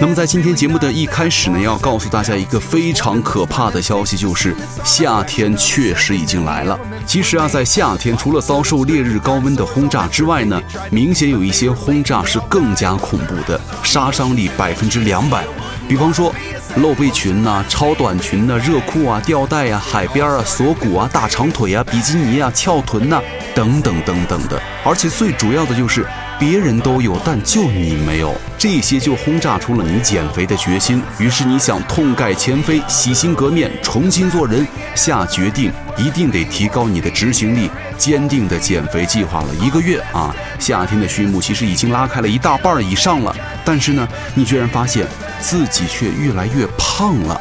那么在今天节目的一开始呢，要告诉大家一个非常可怕的消息，就是夏天确实已经来了。其实啊，在夏天除了遭受烈日高温的轰炸之外呢，明显有一些轰炸是更加恐怖的，杀伤力百分之两百。比方说，露背裙呐、超短裙呐、热裤啊、吊带啊、海边啊、锁骨啊、大长腿啊、比基尼啊、翘臀呐、等等等等的。而且最主要的就是。别人都有，但就你没有，这些就轰炸出了你减肥的决心。于是你想痛改前非，洗心革面，重新做人，下决定一定得提高你的执行力，坚定的减肥计划了一个月啊！夏天的序幕其实已经拉开了一大半以上了，但是呢，你居然发现自己却越来越胖了。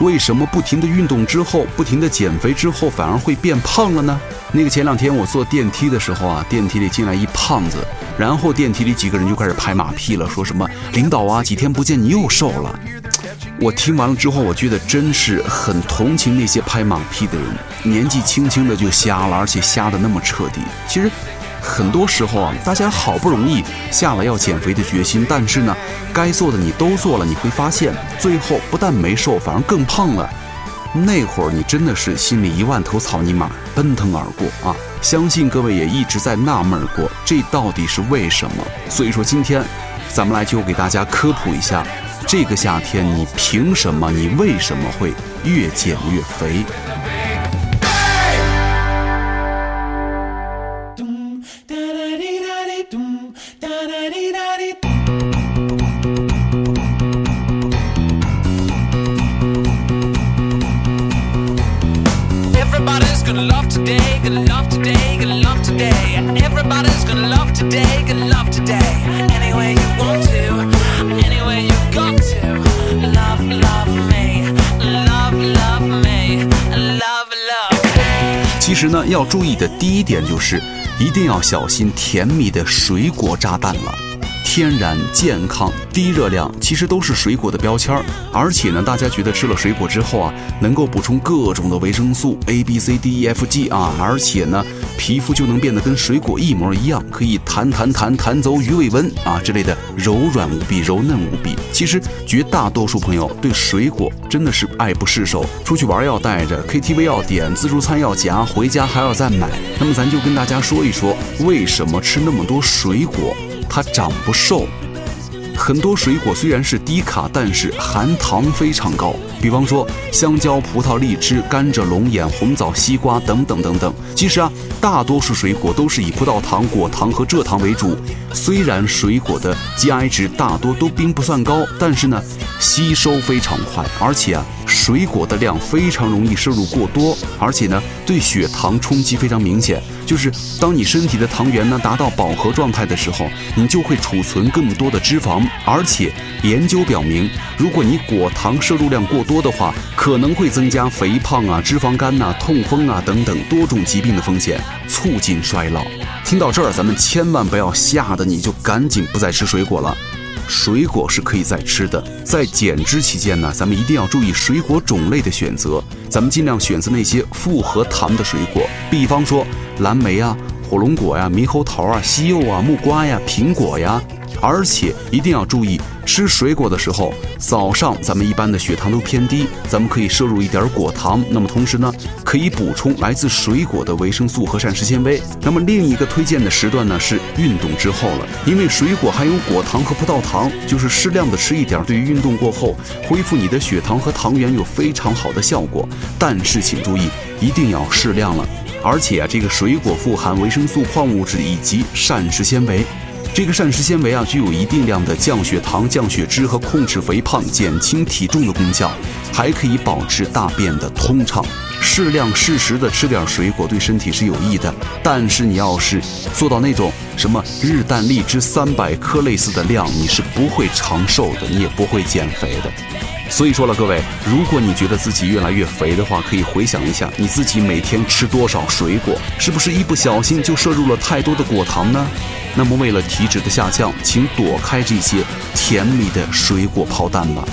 为什么不停的运动之后，不停的减肥之后，反而会变胖了呢？那个前两天我坐电梯的时候啊，电梯里进来一胖子，然后电梯里几个人就开始拍马屁了，说什么领导啊，几天不见你又瘦了。我听完了之后，我觉得真是很同情那些拍马屁的人，年纪轻轻的就瞎了，而且瞎的那么彻底。其实。很多时候啊，大家好不容易下了要减肥的决心，但是呢，该做的你都做了，你会发现最后不但没瘦，反而更胖了。那会儿你真的是心里一万头草泥马奔腾而过啊！相信各位也一直在纳闷过，这到底是为什么？所以说今天，咱们来就给大家科普一下，这个夏天你凭什么，你为什么会越减越肥？其实呢，要注意的第一点就是，一定要小心甜蜜的水果炸弹了。天然、健康、低热量，其实都是水果的标签儿。而且呢，大家觉得吃了水果之后啊，能够补充各种的维生素 A、B、C、D、E、F、G 啊，而且呢，皮肤就能变得跟水果一模一样，可以弹弹弹弹走鱼尾纹啊之类的，柔软无比、柔嫩无比。其实绝大多数朋友对水果真的是爱不释手，出去玩要带着，KTV 要点，自助餐要夹，回家还要再买。那么咱就跟大家说一说，为什么吃那么多水果？它长不瘦。很多水果虽然是低卡，但是含糖非常高。比方说香蕉、葡萄、荔枝、甘蔗、龙眼、红枣、西瓜等等等等。其实啊，大多数水果都是以葡萄糖、果糖和蔗糖为主。虽然水果的 GI 值大多都并不算高，但是呢，吸收非常快，而且啊，水果的量非常容易摄入过多，而且呢，对血糖冲击非常明显。就是当你身体的糖原呢达到饱和状态的时候，你就会储存更多的脂肪，而且研究表明，如果你果糖摄入量过多的话，可能会增加肥胖啊、脂肪肝呐、痛风啊等等多种疾病的风险，促进衰老。听到这儿，咱们千万不要吓得你就赶紧不再吃水果了。水果是可以再吃的，在减脂期间呢，咱们一定要注意水果种类的选择，咱们尽量选择那些复合糖的水果，比方说蓝莓啊、火龙果呀、猕猴桃啊、西柚啊、木瓜呀、苹果呀。而且一定要注意，吃水果的时候，早上咱们一般的血糖都偏低，咱们可以摄入一点果糖。那么同时呢，可以补充来自水果的维生素和膳食纤维。那么另一个推荐的时段呢是运动之后了，因为水果含有果糖和葡萄糖，就是适量的吃一点，对于运动过后恢复你的血糖和糖原有非常好的效果。但是请注意，一定要适量了。而且啊，这个水果富含维生素、矿物质以及膳食纤维。这个膳食纤维啊，具有一定量的降血糖、降血脂和控制肥胖、减轻体重的功效，还可以保持大便的通畅。适量适时的吃点水果对身体是有益的，但是你要是做到那种什么日啖荔枝三百颗类似的量，你是不会长寿的，你也不会减肥的。所以说了，各位，如果你觉得自己越来越肥的话，可以回想一下你自己每天吃多少水果，是不是一不小心就摄入了太多的果糖呢？那么为了体脂的下降，请躲开这些甜蜜的水果炮弹吧。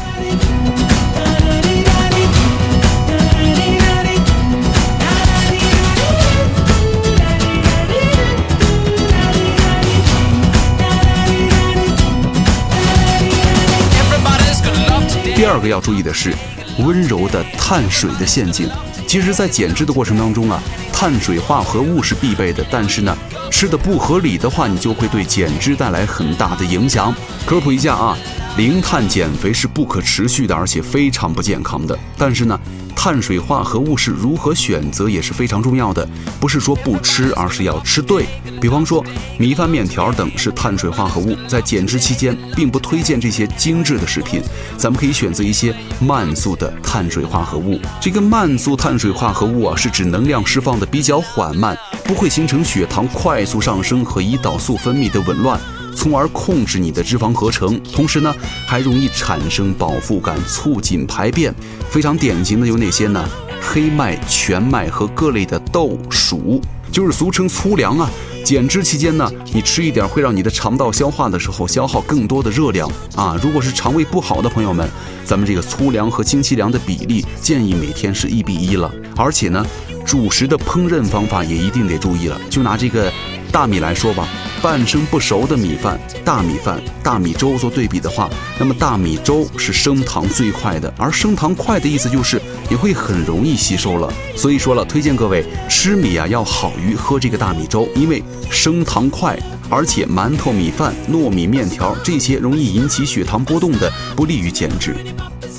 第二个要注意的是，温柔的碳水的陷阱。其实，在减脂的过程当中啊，碳水化合物是必备的，但是呢，吃的不合理的话，你就会对减脂带来很大的影响。科普一下啊，零碳减肥是不可持续的，而且非常不健康的。但是呢，碳水化合物是如何选择也是非常重要的，不是说不吃，而是要吃对。比方说，米饭、面条等是碳水化合物，在减脂期间并不推荐这些精致的食品，咱们可以选择一些慢速的碳水化合物。这个慢速碳水化合物啊，是指能量释放的比较缓慢，不会形成血糖快速上升和胰岛素分泌的紊乱。从而控制你的脂肪合成，同时呢，还容易产生饱腹感，促进排便。非常典型的有哪些呢？黑麦、全麦和各类的豆薯，就是俗称粗粮啊。减脂期间呢，你吃一点会让你的肠道消化的时候消耗更多的热量啊。如果是肠胃不好的朋友们，咱们这个粗粮和精细粮的比例建议每天是一比一了。而且呢，主食的烹饪方法也一定得注意了。就拿这个大米来说吧。半生不熟的米饭、大米饭、大米粥做对比的话，那么大米粥是升糖最快的，而升糖快的意思就是你会很容易吸收了。所以说了，推荐各位吃米啊要好于喝这个大米粥，因为升糖快，而且馒头、米饭、糯米面条这些容易引起血糖波动的，不利于减脂。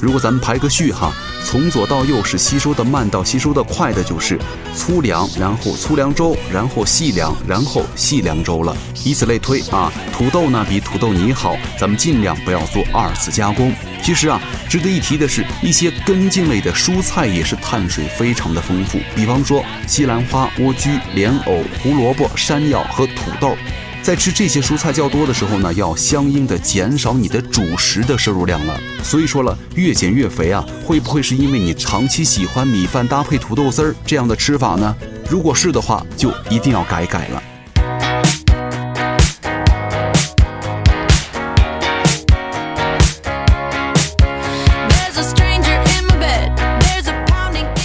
如果咱们排个序哈，从左到右是吸收的慢到吸收的快的，就是粗粮，然后粗粮粥，然后细粮，然后细粮粥了，以此类推啊。土豆呢比土豆泥好，咱们尽量不要做二次加工。其实啊，值得一提的是，一些根茎类的蔬菜也是碳水非常的丰富，比方说西兰花、莴苣、莲藕、胡萝卜、山药和土豆。在吃这些蔬菜较多的时候呢，要相应的减少你的主食的摄入量了。所以说了，越减越肥啊，会不会是因为你长期喜欢米饭搭配土豆丝儿这样的吃法呢？如果是的话，就一定要改改了。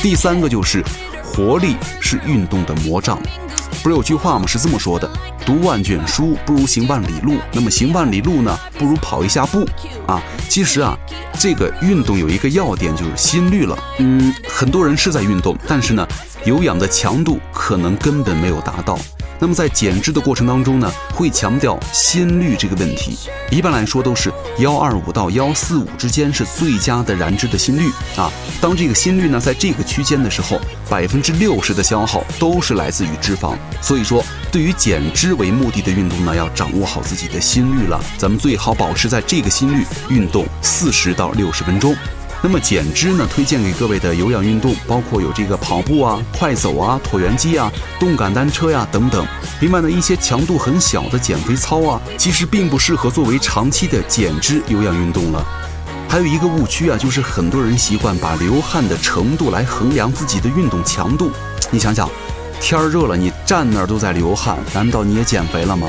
第三个就是活力是运动的魔杖。不是有句话吗？是这么说的：读万卷书不如行万里路。那么行万里路呢，不如跑一下步啊。其实啊，这个运动有一个要点就是心率了。嗯，很多人是在运动，但是呢，有氧的强度可能根本没有达到。那么在减脂的过程当中呢，会强调心率这个问题。一般来说都是幺二五到幺四五之间是最佳的燃脂的心率啊。当这个心率呢在这个区间的时候，百分之六十的消耗都是来自于脂肪。所以说，对于减脂为目的的运动呢，要掌握好自己的心率了。咱们最好保持在这个心率运动四十到六十分钟。那么减脂呢？推荐给各位的有氧运动包括有这个跑步啊、快走啊、椭圆机啊、动感单车呀等等。另外呢，一些强度很小的减肥操啊，其实并不适合作为长期的减脂有氧运动了。还有一个误区啊，就是很多人习惯把流汗的程度来衡量自己的运动强度。你想想，天热了，你站那儿都在流汗，难道你也减肥了吗？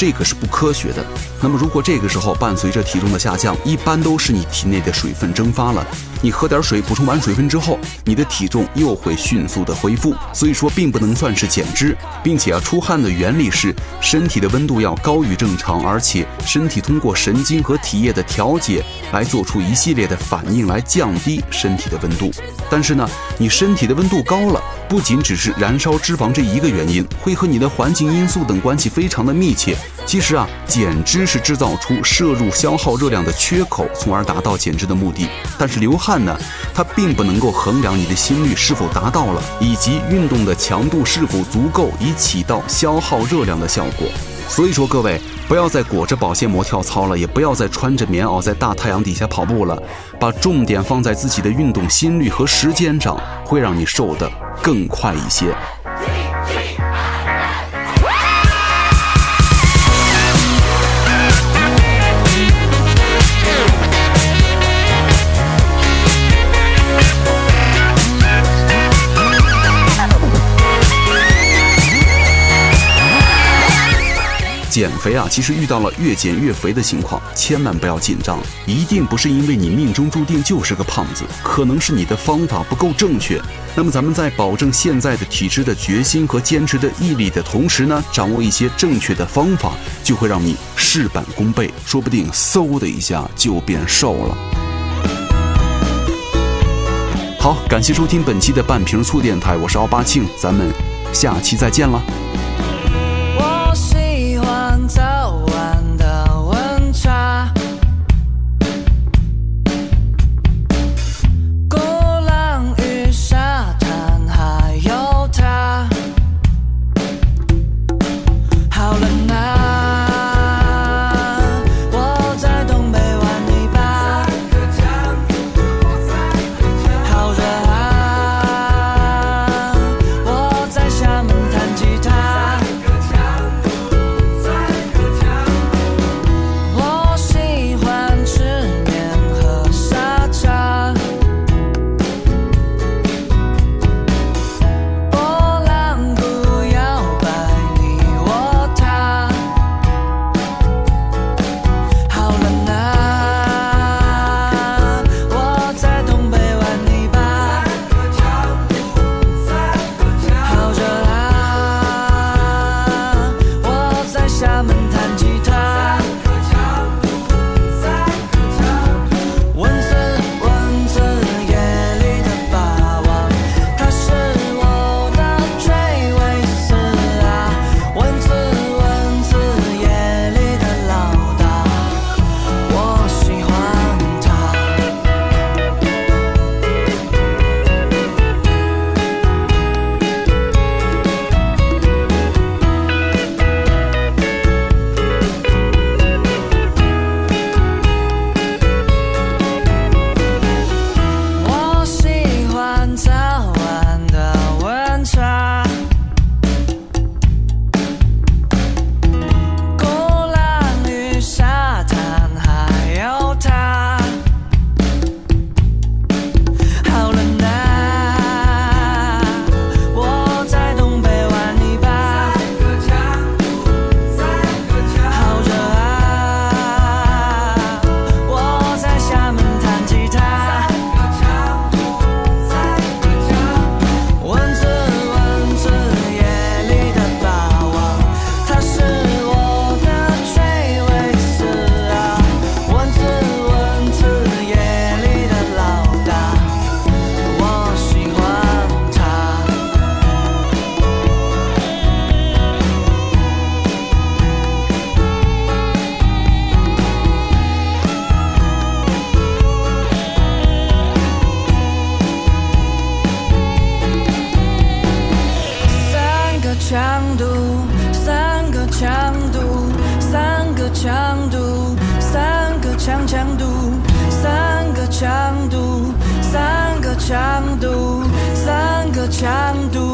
这个是不科学的。那么，如果这个时候伴随着体重的下降，一般都是你体内的水分蒸发了。你喝点水补充完水分之后，你的体重又会迅速的恢复。所以说，并不能算是减脂，并且啊，出汗的原理是身体的温度要高于正常，而且身体通过神经和体液的调节来做出一系列的反应来降低身体的温度。但是呢，你身体的温度高了，不仅只是燃烧脂肪这一个原因，会和你的环境因素等关系非常的密切。其实啊，减脂是制造出摄入消耗热量的缺口，从而达到减脂的目的。但是流汗呢，它并不能够衡量你的心率是否达到了，以及运动的强度是否足够，以起到消耗热量的效果。所以说，各位不要再裹着保鲜膜跳操了，也不要再穿着棉袄在大太阳底下跑步了，把重点放在自己的运动心率和时间上，会让你瘦得更快一些。减肥啊，其实遇到了越减越肥的情况，千万不要紧张，一定不是因为你命中注定就是个胖子，可能是你的方法不够正确。那么咱们在保证现在的体质的决心和坚持的毅力的同时呢，掌握一些正确的方法，就会让你事半功倍，说不定嗖的一下就变瘦了。好，感谢收听本期的半瓶醋电台，我是奥巴庆，咱们下期再见了。强度。